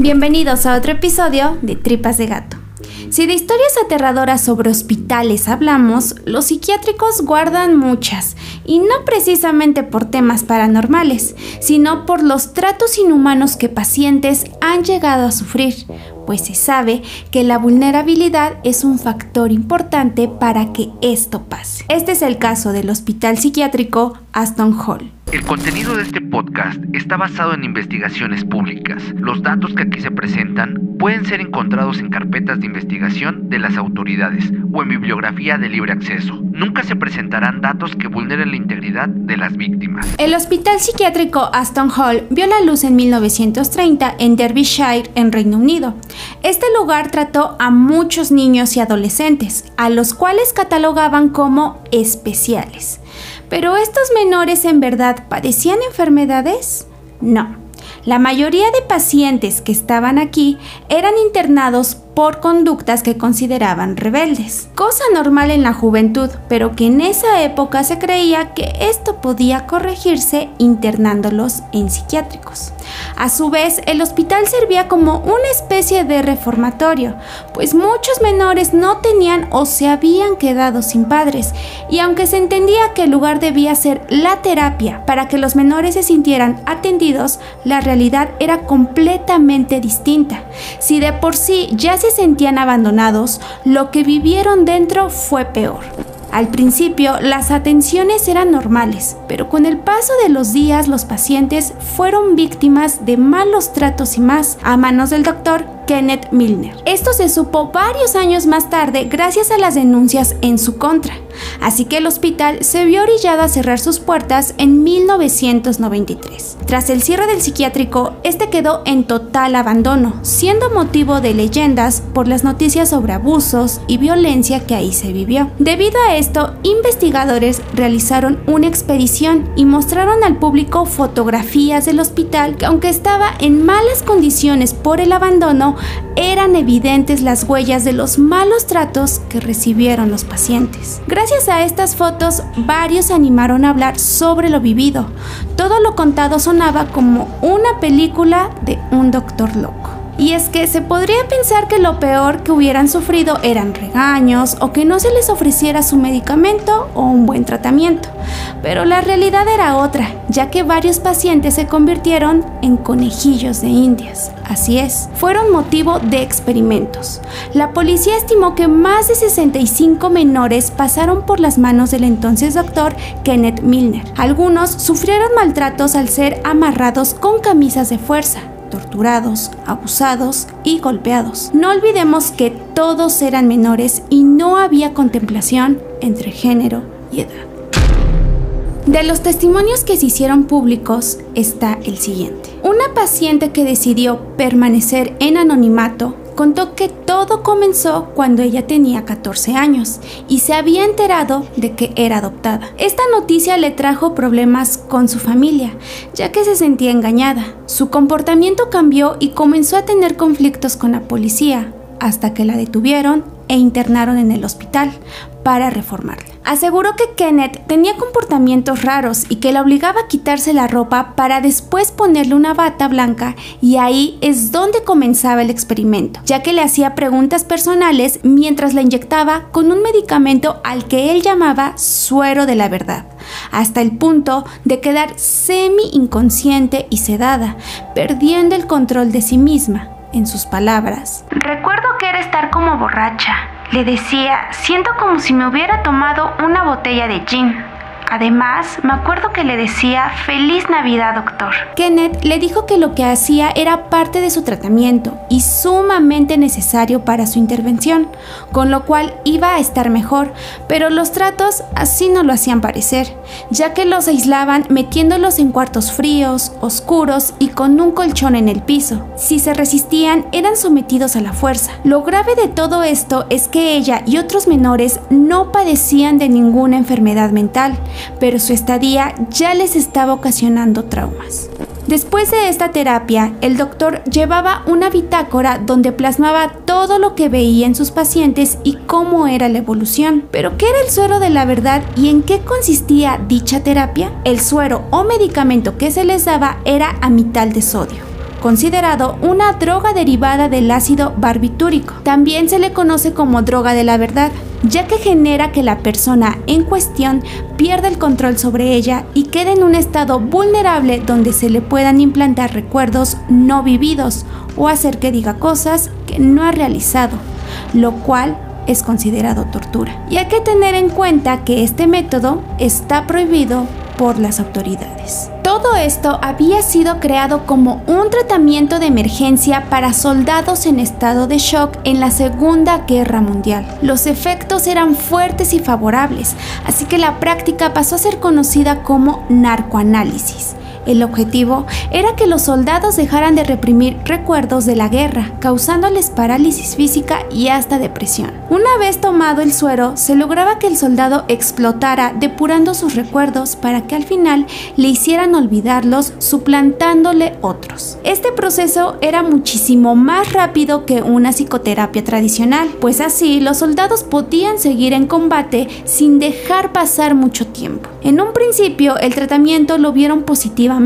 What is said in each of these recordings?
Bienvenidos a otro episodio de Tripas de Gato. Si de historias aterradoras sobre hospitales hablamos, los psiquiátricos guardan muchas, y no precisamente por temas paranormales, sino por los tratos inhumanos que pacientes han llegado a sufrir, pues se sabe que la vulnerabilidad es un factor importante para que esto pase. Este es el caso del Hospital Psiquiátrico Aston Hall. El contenido de este podcast está basado en investigaciones públicas. Los datos que aquí se presentan pueden ser encontrados en carpetas de investigación de las autoridades o en bibliografía de libre acceso. Nunca se presentarán datos que vulneren la integridad de las víctimas. El Hospital Psiquiátrico Aston Hall vio la luz en 1930 en Derbyshire, en Reino Unido. Este lugar trató a muchos niños y adolescentes, a los cuales catalogaban como especiales. Pero estos menores en verdad padecían enfermedades? No. La mayoría de pacientes que estaban aquí eran internados por conductas que consideraban rebeldes. Cosa normal en la juventud, pero que en esa época se creía que esto podía corregirse internándolos en psiquiátricos. A su vez, el hospital servía como una especie de reformatorio, pues muchos menores no tenían o se habían quedado sin padres, y aunque se entendía que el lugar debía ser la terapia para que los menores se sintieran atendidos, la realidad era completamente distinta. Si de por sí ya se sentían abandonados, lo que vivieron dentro fue peor. Al principio las atenciones eran normales, pero con el paso de los días los pacientes fueron víctimas de malos tratos y más a manos del doctor Kenneth Milner. Esto se supo varios años más tarde gracias a las denuncias en su contra, así que el hospital se vio orillado a cerrar sus puertas en 1993. Tras el cierre del psiquiátrico, este quedó en total abandono, siendo motivo de leyendas por las noticias sobre abusos y violencia que ahí se vivió. Debido a esto, investigadores realizaron una expedición y mostraron al público fotografías del hospital que aunque estaba en malas condiciones por el abandono, eran evidentes las huellas de los malos tratos que recibieron los pacientes. Gracias a estas fotos, varios animaron a hablar sobre lo vivido. Todo lo contado sonaba como una película de un doctor loco. Y es que se podría pensar que lo peor que hubieran sufrido eran regaños o que no se les ofreciera su medicamento o un buen tratamiento. Pero la realidad era otra, ya que varios pacientes se convirtieron en conejillos de indias. Así es, fueron motivo de experimentos. La policía estimó que más de 65 menores pasaron por las manos del entonces doctor Kenneth Milner. Algunos sufrieron maltratos al ser amarrados con camisas de fuerza torturados, abusados y golpeados. No olvidemos que todos eran menores y no había contemplación entre género y edad. De los testimonios que se hicieron públicos está el siguiente. Una paciente que decidió permanecer en anonimato contó que todo comenzó cuando ella tenía 14 años y se había enterado de que era adoptada. Esta noticia le trajo problemas con su familia, ya que se sentía engañada. Su comportamiento cambió y comenzó a tener conflictos con la policía, hasta que la detuvieron e internaron en el hospital para reformarla. Aseguró que Kenneth tenía comportamientos raros y que la obligaba a quitarse la ropa para después ponerle una bata blanca y ahí es donde comenzaba el experimento, ya que le hacía preguntas personales mientras la inyectaba con un medicamento al que él llamaba suero de la verdad, hasta el punto de quedar semi inconsciente y sedada, perdiendo el control de sí misma en sus palabras. Recuerdo que era estar como borracha. Le decía, siento como si me hubiera tomado una botella de gin. Además, me acuerdo que le decía Feliz Navidad, doctor. Kenneth le dijo que lo que hacía era parte de su tratamiento y sumamente necesario para su intervención, con lo cual iba a estar mejor, pero los tratos así no lo hacían parecer, ya que los aislaban metiéndolos en cuartos fríos, oscuros y con un colchón en el piso. Si se resistían, eran sometidos a la fuerza. Lo grave de todo esto es que ella y otros menores no padecían de ninguna enfermedad mental, pero su estadía ya les estaba ocasionando traumas. Después de esta terapia, el doctor llevaba una bitácora donde plasmaba todo lo que veía en sus pacientes y cómo era la evolución. Pero ¿qué era el suero de la verdad y en qué consistía dicha terapia? El suero o medicamento que se les daba era a mitad de sodio considerado una droga derivada del ácido barbitúrico. También se le conoce como droga de la verdad, ya que genera que la persona en cuestión pierda el control sobre ella y quede en un estado vulnerable donde se le puedan implantar recuerdos no vividos o hacer que diga cosas que no ha realizado, lo cual es considerado tortura. Y hay que tener en cuenta que este método está prohibido por las autoridades. Todo esto había sido creado como un tratamiento de emergencia para soldados en estado de shock en la Segunda Guerra Mundial. Los efectos eran fuertes y favorables, así que la práctica pasó a ser conocida como narcoanálisis. El objetivo era que los soldados dejaran de reprimir recuerdos de la guerra, causándoles parálisis física y hasta depresión. Una vez tomado el suero, se lograba que el soldado explotara depurando sus recuerdos para que al final le hicieran olvidarlos suplantándole otros. Este proceso era muchísimo más rápido que una psicoterapia tradicional, pues así los soldados podían seguir en combate sin dejar pasar mucho tiempo. En un principio el tratamiento lo vieron positivamente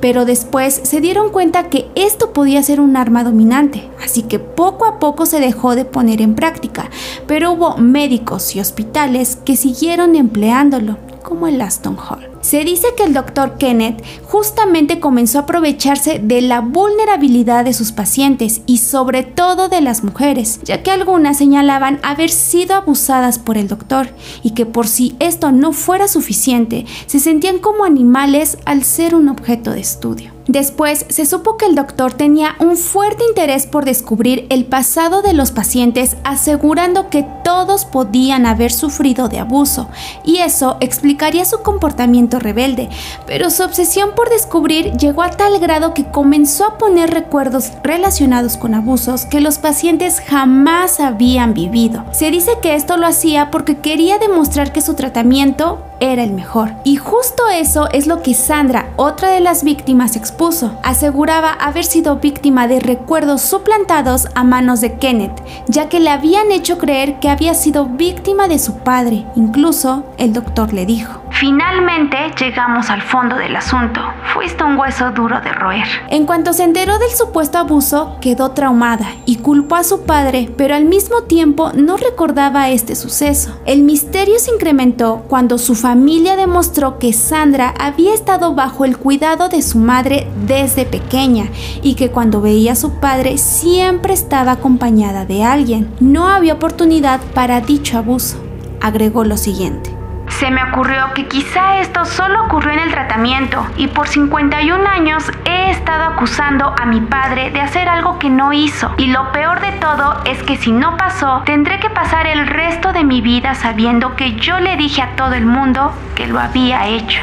pero después se dieron cuenta que esto podía ser un arma dominante, así que poco a poco se dejó de poner en práctica, pero hubo médicos y hospitales que siguieron empleándolo, como el Aston Hall. Se dice que el doctor Kenneth justamente comenzó a aprovecharse de la vulnerabilidad de sus pacientes y sobre todo de las mujeres, ya que algunas señalaban haber sido abusadas por el doctor y que por si esto no fuera suficiente, se sentían como animales al ser un objeto de estudio. Después se supo que el doctor tenía un fuerte interés por descubrir el pasado de los pacientes, asegurando que todos podían haber sufrido de abuso, y eso explicaría su comportamiento rebelde, pero su obsesión por descubrir llegó a tal grado que comenzó a poner recuerdos relacionados con abusos que los pacientes jamás habían vivido. Se dice que esto lo hacía porque quería demostrar que su tratamiento era el mejor. Y justo eso es lo que Sandra, otra de las víctimas, expuso. Aseguraba haber sido víctima de recuerdos suplantados a manos de Kenneth, ya que le habían hecho creer que había sido víctima de su padre. Incluso el doctor le dijo. Finalmente llegamos al fondo del asunto. Fuiste un hueso duro de roer. En cuanto se enteró del supuesto abuso, quedó traumada y culpó a su padre, pero al mismo tiempo no recordaba este suceso. El misterio se incrementó cuando su familia demostró que Sandra había estado bajo el cuidado de su madre desde pequeña y que cuando veía a su padre siempre estaba acompañada de alguien. No había oportunidad para dicho abuso. Agregó lo siguiente. Se me ocurrió que quizá esto solo ocurrió en el tratamiento y por 51 años he estado acusando a mi padre de hacer algo que no hizo. Y lo peor de todo es que si no pasó, tendré que pasar el resto de mi vida sabiendo que yo le dije a todo el mundo que lo había hecho.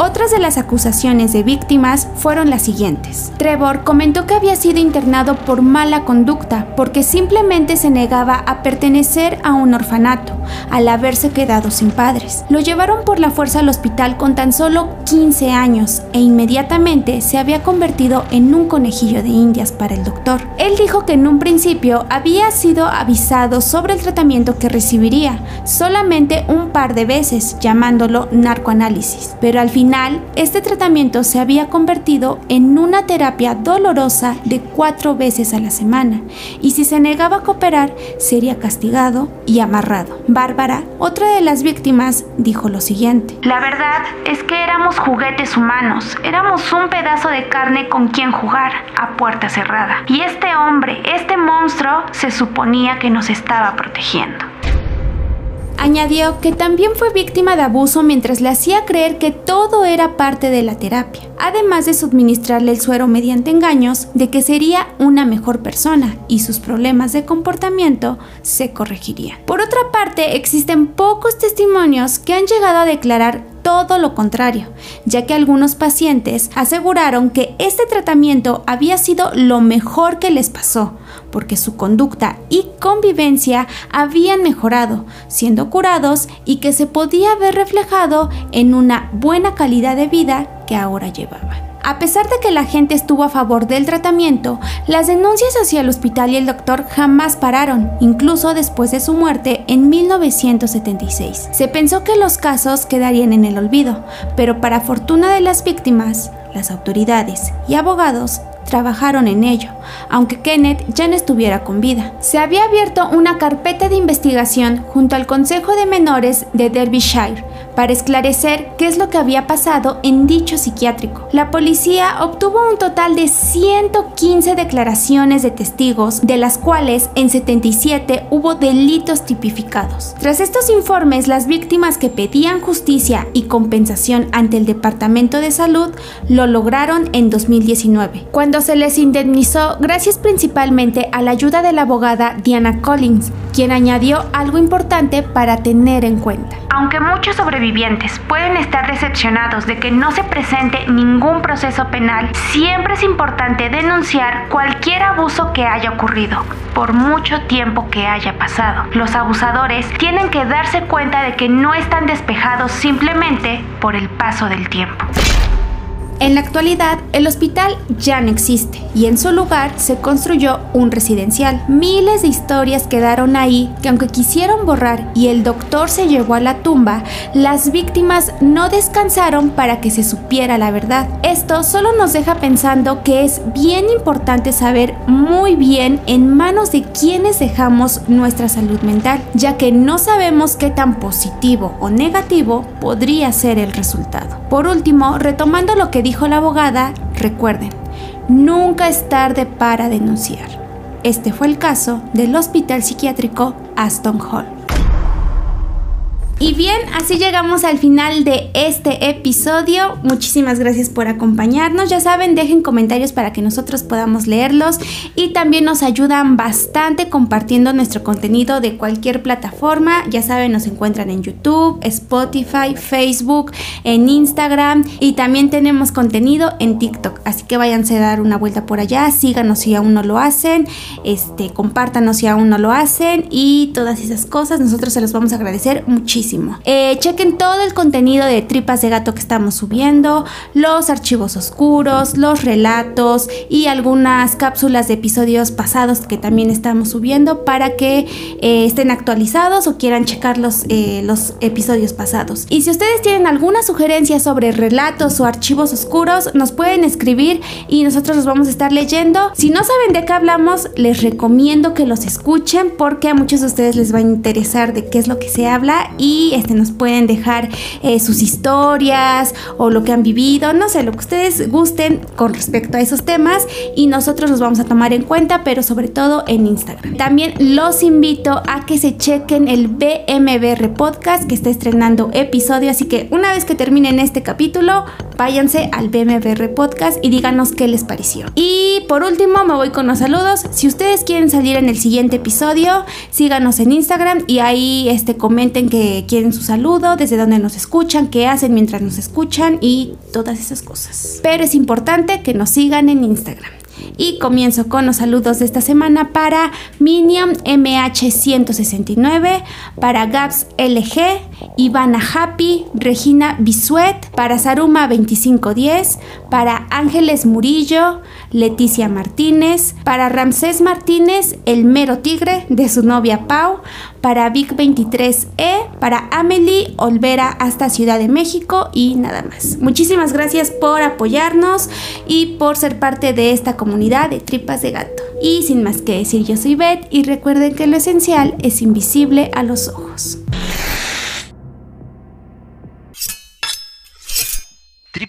Otras de las acusaciones de víctimas fueron las siguientes. Trevor comentó que había sido internado por mala conducta porque simplemente se negaba a pertenecer a un orfanato al haberse quedado sin padres. Lo llevaron por la fuerza al hospital con tan solo 15 años e inmediatamente se había convertido en un conejillo de indias para el doctor. Él dijo que en un principio había sido avisado sobre el tratamiento que recibiría, solamente un par de veces llamándolo narcoanálisis, pero al final este tratamiento se había convertido en una terapia dolorosa de cuatro veces a la semana y si se negaba a cooperar sería castigado y amarrado. Bárbara, otra de las víctimas, dijo lo siguiente. La verdad es que éramos juguetes humanos, éramos un pedazo de carne con quien jugar a puerta cerrada. Y este hombre, este monstruo, se suponía que nos estaba protegiendo. Añadió que también fue víctima de abuso mientras le hacía creer que todo era parte de la terapia, además de suministrarle el suero mediante engaños de que sería una mejor persona y sus problemas de comportamiento se corregirían. Por otra parte, existen pocos testimonios que han llegado a declarar todo lo contrario, ya que algunos pacientes aseguraron que este tratamiento había sido lo mejor que les pasó, porque su conducta y convivencia habían mejorado, siendo curados y que se podía ver reflejado en una buena calidad de vida que ahora llevaban. A pesar de que la gente estuvo a favor del tratamiento, las denuncias hacia el hospital y el doctor jamás pararon, incluso después de su muerte en 1976. Se pensó que los casos quedarían en el olvido, pero para fortuna de las víctimas, las autoridades y abogados trabajaron en ello, aunque Kenneth ya no estuviera con vida. Se había abierto una carpeta de investigación junto al Consejo de Menores de Derbyshire para esclarecer qué es lo que había pasado en dicho psiquiátrico. La policía obtuvo un total de 115 declaraciones de testigos, de las cuales en 77 hubo delitos tipificados. Tras estos informes, las víctimas que pedían justicia y compensación ante el Departamento de Salud lo lograron en 2019, cuando se les indemnizó gracias principalmente a la ayuda de la abogada Diana Collins, quien añadió algo importante para tener en cuenta. Aunque muchos sobrevivientes pueden estar decepcionados de que no se presente ningún proceso penal, siempre es importante denunciar cualquier abuso que haya ocurrido, por mucho tiempo que haya pasado. Los abusadores tienen que darse cuenta de que no están despejados simplemente por el paso del tiempo. En la actualidad, el hospital ya no existe y en su lugar se construyó un residencial. Miles de historias quedaron ahí que aunque quisieron borrar y el doctor se llevó a la tumba, las víctimas no descansaron para que se supiera la verdad. Esto solo nos deja pensando que es bien importante saber muy bien en manos de quienes dejamos nuestra salud mental, ya que no sabemos qué tan positivo o negativo podría ser el resultado. Por último, retomando lo que dijo la abogada, recuerden, nunca es tarde para denunciar. Este fue el caso del Hospital Psiquiátrico Aston Hall. Y bien, así llegamos al final de este episodio. Muchísimas gracias por acompañarnos. Ya saben, dejen comentarios para que nosotros podamos leerlos y también nos ayudan bastante compartiendo nuestro contenido de cualquier plataforma. Ya saben, nos encuentran en YouTube, Spotify, Facebook, en Instagram y también tenemos contenido en TikTok. Así que váyanse a dar una vuelta por allá, síganos si aún no lo hacen, este, compártanos si aún no lo hacen y todas esas cosas. Nosotros se los vamos a agradecer muchísimo. Eh, chequen todo el contenido de Tripas de Gato que estamos subiendo, los archivos oscuros, los relatos y algunas cápsulas de episodios pasados que también estamos subiendo para que eh, estén actualizados o quieran checar los, eh, los episodios pasados. Y si ustedes tienen alguna sugerencia sobre relatos o archivos oscuros, nos pueden escribir y nosotros los vamos a estar leyendo. Si no saben de qué hablamos, les recomiendo que los escuchen porque a muchos de ustedes les va a interesar de qué es lo que se habla y este, nos pueden dejar eh, sus historias o lo que han vivido, no sé, lo que ustedes gusten con respecto a esos temas y nosotros los vamos a tomar en cuenta, pero sobre todo en Instagram. También los invito a que se chequen el BMBR Podcast que está estrenando episodio, así que una vez que terminen este capítulo, váyanse al BMBR Podcast y díganos qué les pareció. Y por último, me voy con los saludos. Si ustedes quieren salir en el siguiente episodio, síganos en Instagram y ahí este, comenten que quieren su saludo, desde dónde nos escuchan, qué hacen mientras nos escuchan y todas esas cosas. Pero es importante que nos sigan en Instagram. Y comienzo con los saludos de esta semana para Minion MH169, para Gaps LG, Ivana Happy, Regina Bisuet, para Saruma 2510, para Ángeles Murillo, Leticia Martínez, para Ramsés Martínez, el mero tigre de su novia Pau, para Vic 23E, para Amelie Olvera hasta Ciudad de México y nada más. Muchísimas gracias por apoyarnos y por ser parte de esta comunidad de tripas de gato. Y sin más que decir, yo soy Beth y recuerden que lo esencial es invisible a los ojos.